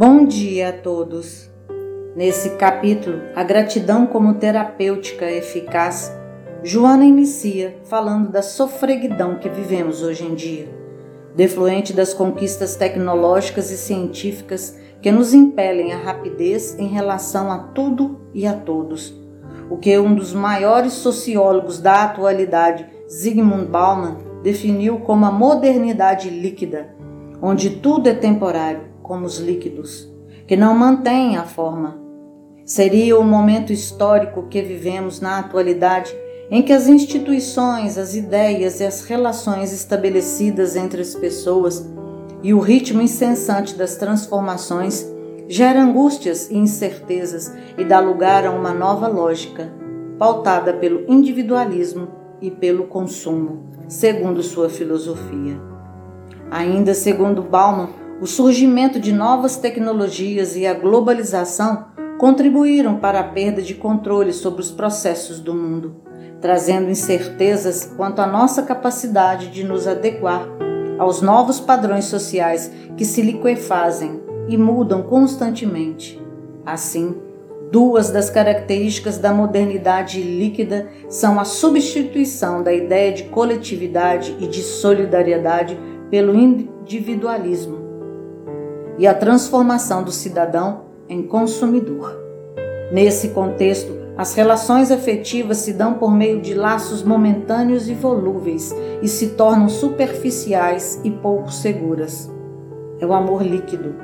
Bom dia a todos. Nesse capítulo, a gratidão como terapêutica eficaz, Joana inicia falando da sofreguidão que vivemos hoje em dia, defluente das conquistas tecnológicas e científicas que nos impelem à rapidez em relação a tudo e a todos. O que um dos maiores sociólogos da atualidade, Zygmunt Bauman, definiu como a modernidade líquida, onde tudo é temporário como os líquidos, que não mantêm a forma. Seria o momento histórico que vivemos na atualidade em que as instituições, as ideias e as relações estabelecidas entre as pessoas e o ritmo incessante das transformações gera angústias e incertezas e dá lugar a uma nova lógica, pautada pelo individualismo e pelo consumo, segundo sua filosofia. Ainda segundo Bauman, o surgimento de novas tecnologias e a globalização contribuíram para a perda de controle sobre os processos do mundo, trazendo incertezas quanto à nossa capacidade de nos adequar aos novos padrões sociais que se liquefazem e mudam constantemente. Assim, duas das características da modernidade líquida são a substituição da ideia de coletividade e de solidariedade pelo individualismo e a transformação do cidadão em consumidor. Nesse contexto, as relações afetivas se dão por meio de laços momentâneos e volúveis e se tornam superficiais e pouco seguras. É o amor líquido.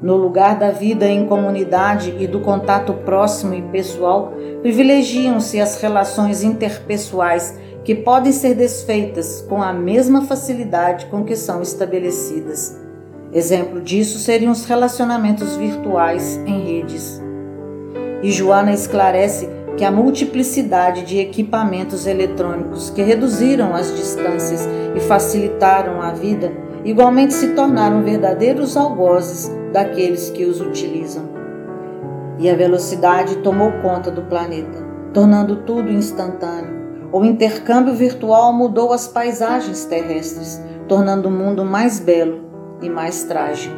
No lugar da vida em comunidade e do contato próximo e pessoal, privilegiam-se as relações interpessoais que podem ser desfeitas com a mesma facilidade com que são estabelecidas. Exemplo disso seriam os relacionamentos virtuais em redes. E Joana esclarece que a multiplicidade de equipamentos eletrônicos que reduziram as distâncias e facilitaram a vida igualmente se tornaram verdadeiros algozes daqueles que os utilizam. E a velocidade tomou conta do planeta, tornando tudo instantâneo. O intercâmbio virtual mudou as paisagens terrestres, tornando o mundo mais belo e mais trágico,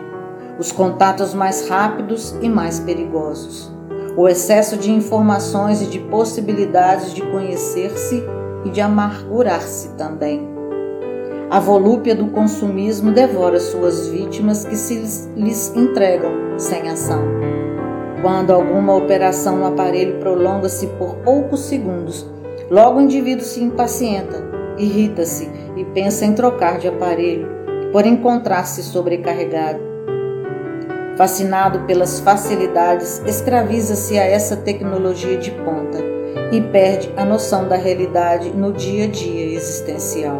os contatos mais rápidos e mais perigosos, o excesso de informações e de possibilidades de conhecer-se e de amargurar-se também. A volúpia do consumismo devora suas vítimas que se lhes entregam sem ação. Quando alguma operação no aparelho prolonga-se por poucos segundos, logo o indivíduo se impacienta, irrita-se e pensa em trocar de aparelho por encontrar-se sobrecarregado. Fascinado pelas facilidades, escraviza-se a essa tecnologia de ponta e perde a noção da realidade no dia a dia existencial.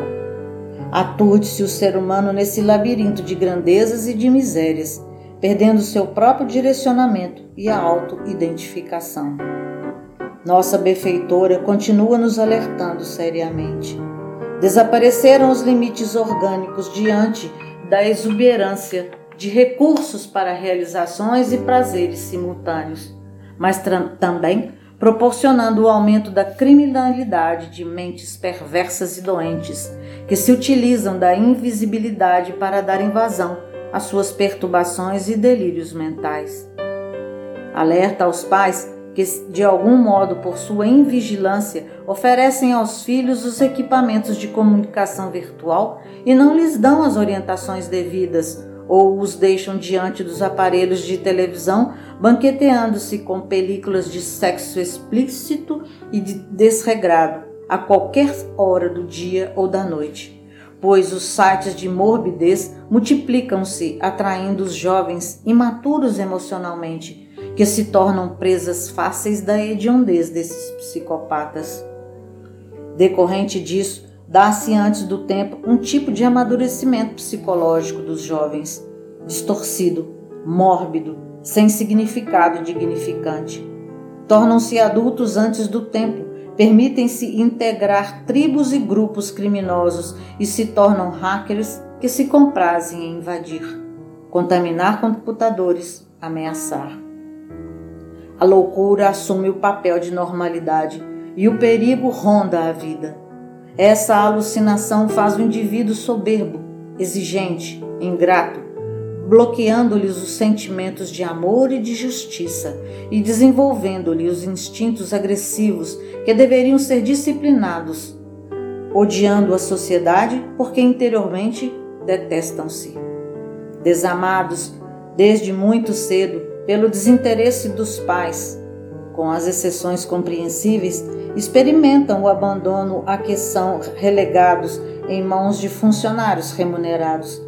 Aturde-se o ser humano nesse labirinto de grandezas e de misérias, perdendo seu próprio direcionamento e a auto-identificação. Nossa benfeitora continua nos alertando seriamente. Desapareceram os limites orgânicos diante da exuberância de recursos para realizações e prazeres simultâneos, mas também proporcionando o aumento da criminalidade de mentes perversas e doentes que se utilizam da invisibilidade para dar invasão às suas perturbações e delírios mentais. Alerta aos pais que, de algum modo, por sua invigilância, oferecem aos filhos os equipamentos de comunicação virtual e não lhes dão as orientações devidas ou os deixam diante dos aparelhos de televisão, banqueteando-se com películas de sexo explícito e de desregrado a qualquer hora do dia ou da noite. Pois os sites de morbidez multiplicam-se, atraindo os jovens imaturos emocionalmente que se tornam presas fáceis da hediondez desses psicopatas. Decorrente disso, dá-se antes do tempo um tipo de amadurecimento psicológico dos jovens, distorcido, mórbido, sem significado dignificante. Tornam-se adultos antes do tempo, permitem-se integrar tribos e grupos criminosos e se tornam hackers que se comprazem em invadir, contaminar computadores, ameaçar. A loucura assume o papel de normalidade e o perigo ronda a vida. Essa alucinação faz o indivíduo soberbo, exigente, ingrato, bloqueando-lhes os sentimentos de amor e de justiça e desenvolvendo-lhe os instintos agressivos que deveriam ser disciplinados, odiando a sociedade porque interiormente detestam-se. Desamados desde muito cedo pelo desinteresse dos pais, com as exceções compreensíveis, experimentam o abandono a que são relegados em mãos de funcionários remunerados,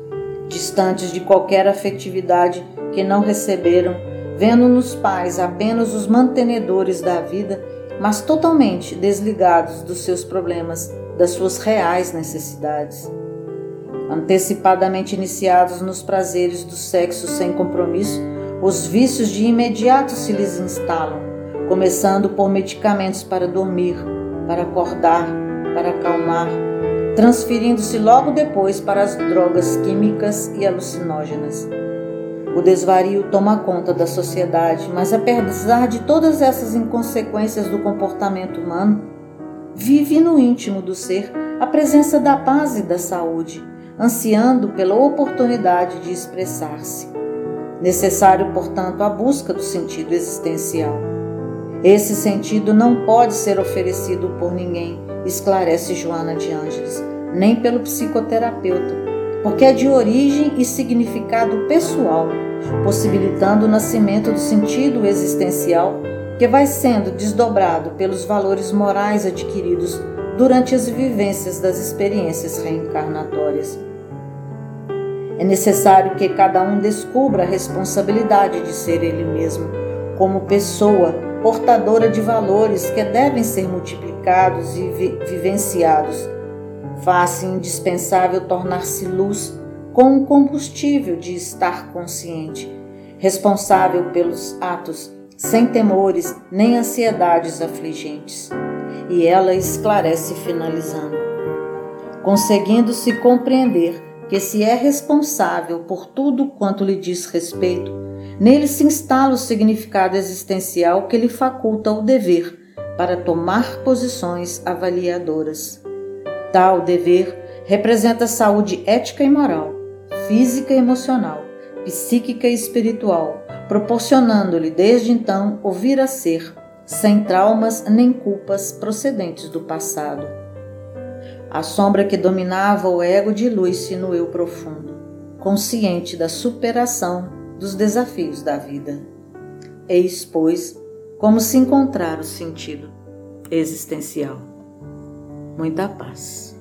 distantes de qualquer afetividade que não receberam, vendo nos pais apenas os mantenedores da vida, mas totalmente desligados dos seus problemas, das suas reais necessidades. Antecipadamente iniciados nos prazeres do sexo sem compromisso, os vícios de imediato se lhes instalam, começando por medicamentos para dormir, para acordar, para acalmar, transferindo-se logo depois para as drogas químicas e alucinógenas. O desvario toma conta da sociedade, mas apesar de todas essas inconsequências do comportamento humano, vive no íntimo do ser a presença da paz e da saúde, ansiando pela oportunidade de expressar-se. Necessário, portanto, a busca do sentido existencial. Esse sentido não pode ser oferecido por ninguém, esclarece Joana de Ângeles, nem pelo psicoterapeuta, porque é de origem e significado pessoal, possibilitando o nascimento do sentido existencial que vai sendo desdobrado pelos valores morais adquiridos durante as vivências das experiências reencarnatórias. É necessário que cada um descubra a responsabilidade de ser ele mesmo, como pessoa portadora de valores que devem ser multiplicados e vi vivenciados. Faz-se indispensável tornar-se luz com o combustível de estar consciente, responsável pelos atos, sem temores nem ansiedades afligentes. E ela esclarece finalizando. Conseguindo-se compreender que se é responsável por tudo quanto lhe diz respeito, nele se instala o significado existencial que lhe faculta o dever para tomar posições avaliadoras. Tal dever representa saúde ética e moral, física e emocional, psíquica e espiritual, proporcionando-lhe desde então o vir a ser, sem traumas nem culpas procedentes do passado. A sombra que dominava o ego dilui-se no eu profundo, consciente da superação dos desafios da vida. Eis, pois, como se encontrar o sentido existencial. Muita paz.